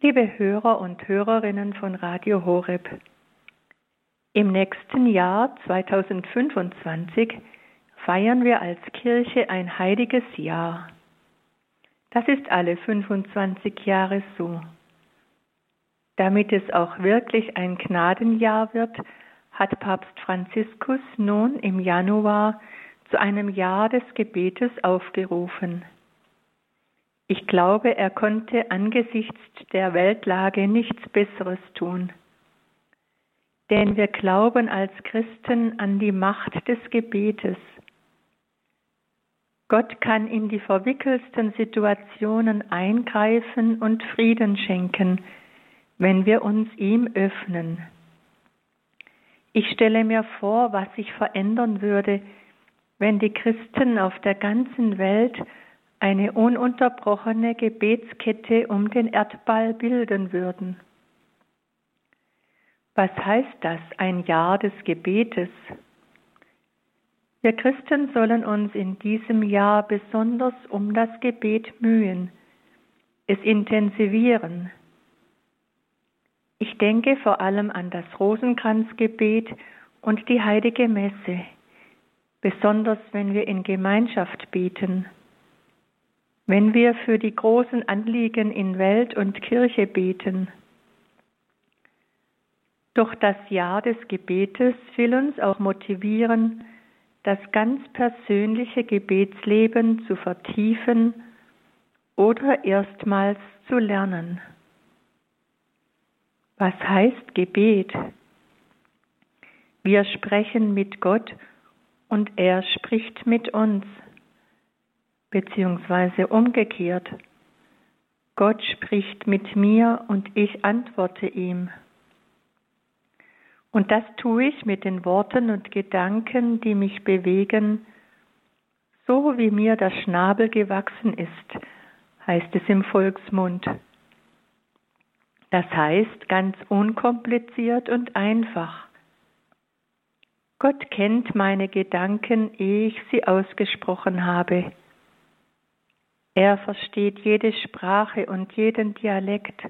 Liebe Hörer und Hörerinnen von Radio Horeb, im nächsten Jahr 2025 feiern wir als Kirche ein heiliges Jahr. Das ist alle 25 Jahre so. Damit es auch wirklich ein Gnadenjahr wird, hat Papst Franziskus nun im Januar zu einem Jahr des Gebetes aufgerufen. Ich glaube, er konnte angesichts der Weltlage nichts Besseres tun. Denn wir glauben als Christen an die Macht des Gebetes. Gott kann in die verwickelsten Situationen eingreifen und Frieden schenken, wenn wir uns ihm öffnen. Ich stelle mir vor, was sich verändern würde, wenn die Christen auf der ganzen Welt eine ununterbrochene Gebetskette um den Erdball bilden würden. Was heißt das, ein Jahr des Gebetes? Wir Christen sollen uns in diesem Jahr besonders um das Gebet mühen, es intensivieren. Ich denke vor allem an das Rosenkranzgebet und die heilige Messe, besonders wenn wir in Gemeinschaft beten. Wenn wir für die großen Anliegen in Welt und Kirche beten, doch das Jahr des Gebetes will uns auch motivieren, das ganz persönliche Gebetsleben zu vertiefen oder erstmals zu lernen. Was heißt Gebet? Wir sprechen mit Gott und er spricht mit uns beziehungsweise umgekehrt. Gott spricht mit mir und ich antworte ihm. Und das tue ich mit den Worten und Gedanken, die mich bewegen, so wie mir der Schnabel gewachsen ist, heißt es im Volksmund. Das heißt ganz unkompliziert und einfach. Gott kennt meine Gedanken, ehe ich sie ausgesprochen habe. Er versteht jede Sprache und jeden Dialekt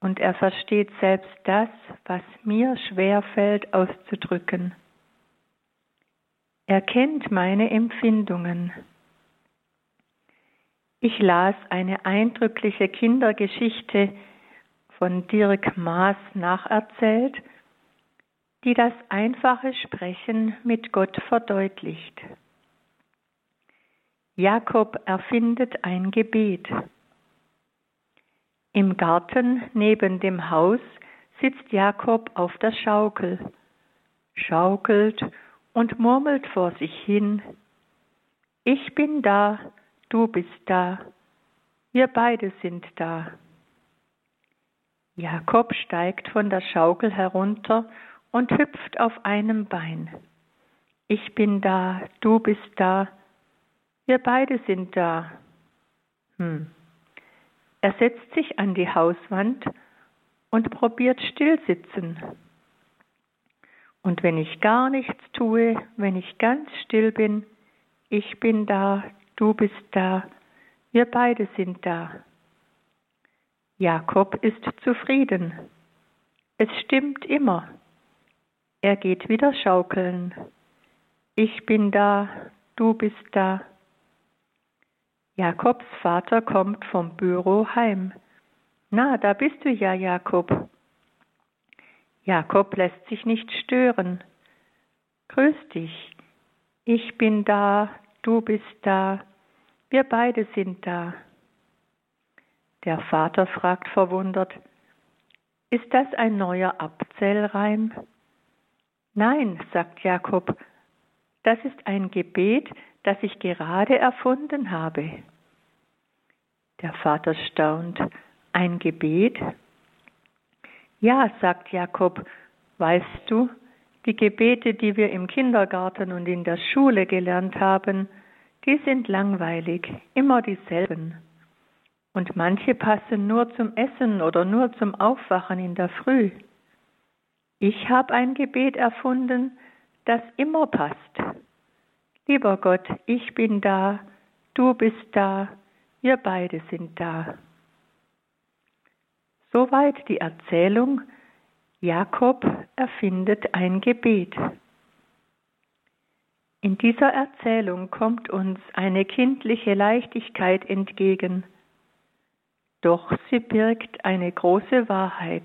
und er versteht selbst das, was mir schwer fällt auszudrücken. Er kennt meine Empfindungen. Ich las eine eindrückliche Kindergeschichte von Dirk Maas nacherzählt, die das einfache Sprechen mit Gott verdeutlicht. Jakob erfindet ein Gebet. Im Garten neben dem Haus sitzt Jakob auf der Schaukel, schaukelt und murmelt vor sich hin, Ich bin da, du bist da, wir beide sind da. Jakob steigt von der Schaukel herunter und hüpft auf einem Bein. Ich bin da, du bist da, wir beide sind da. Hm. Er setzt sich an die Hauswand und probiert stillsitzen. Und wenn ich gar nichts tue, wenn ich ganz still bin, ich bin da, du bist da, wir beide sind da. Jakob ist zufrieden. Es stimmt immer. Er geht wieder schaukeln. Ich bin da, du bist da. Jakobs Vater kommt vom Büro heim. Na, da bist du ja, Jakob. Jakob lässt sich nicht stören. Grüß dich. Ich bin da, du bist da, wir beide sind da. Der Vater fragt verwundert, ist das ein neuer Abzählreim? Nein, sagt Jakob, das ist ein Gebet, das ich gerade erfunden habe. Der Vater staunt. Ein Gebet? Ja, sagt Jakob, weißt du, die Gebete, die wir im Kindergarten und in der Schule gelernt haben, die sind langweilig, immer dieselben. Und manche passen nur zum Essen oder nur zum Aufwachen in der Früh. Ich habe ein Gebet erfunden, das immer passt. Lieber Gott, ich bin da, du bist da, wir beide sind da. Soweit die Erzählung, Jakob erfindet ein Gebet. In dieser Erzählung kommt uns eine kindliche Leichtigkeit entgegen, doch sie birgt eine große Wahrheit.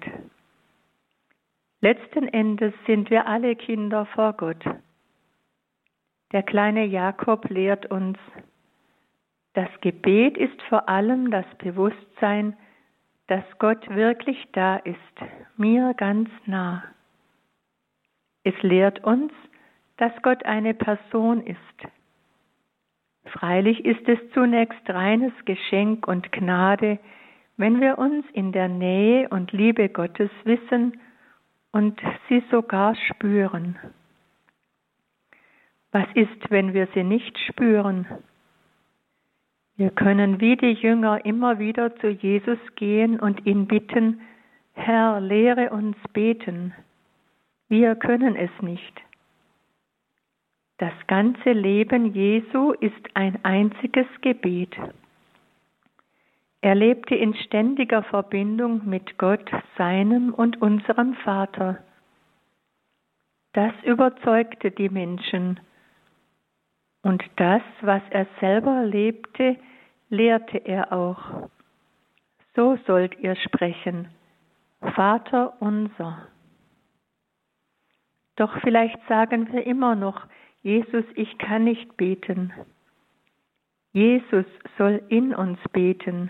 Letzten Endes sind wir alle Kinder vor Gott. Der kleine Jakob lehrt uns, das Gebet ist vor allem das Bewusstsein, dass Gott wirklich da ist, mir ganz nah. Es lehrt uns, dass Gott eine Person ist. Freilich ist es zunächst reines Geschenk und Gnade, wenn wir uns in der Nähe und Liebe Gottes wissen und sie sogar spüren. Was ist, wenn wir sie nicht spüren? Wir können wie die Jünger immer wieder zu Jesus gehen und ihn bitten, Herr, lehre uns beten. Wir können es nicht. Das ganze Leben Jesu ist ein einziges Gebet. Er lebte in ständiger Verbindung mit Gott, seinem und unserem Vater. Das überzeugte die Menschen. Und das, was er selber lebte, lehrte er auch. So sollt ihr sprechen, Vater unser. Doch vielleicht sagen wir immer noch, Jesus, ich kann nicht beten. Jesus soll in uns beten.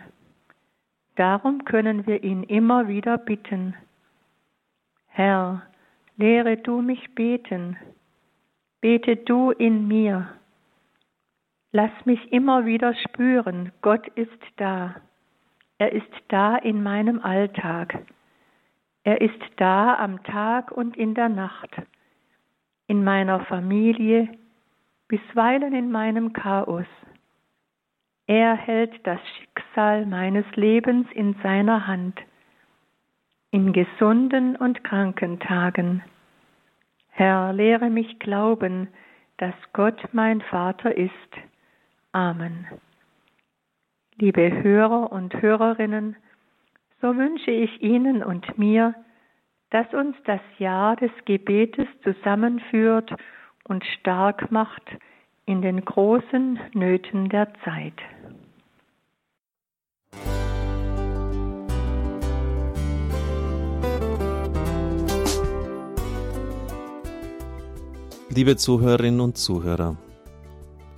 Darum können wir ihn immer wieder bitten. Herr, lehre du mich beten. Bete du in mir. Lass mich immer wieder spüren, Gott ist da. Er ist da in meinem Alltag. Er ist da am Tag und in der Nacht, in meiner Familie, bisweilen in meinem Chaos. Er hält das Schicksal meines Lebens in seiner Hand, in gesunden und kranken Tagen. Herr, lehre mich glauben, dass Gott mein Vater ist Amen. Liebe Hörer und Hörerinnen, so wünsche ich Ihnen und mir, dass uns das Jahr des Gebetes zusammenführt und stark macht in den großen Nöten der Zeit. Liebe Zuhörerinnen und Zuhörer,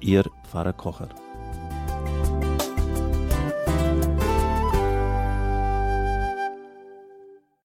Ihr Pfarrer Kocher.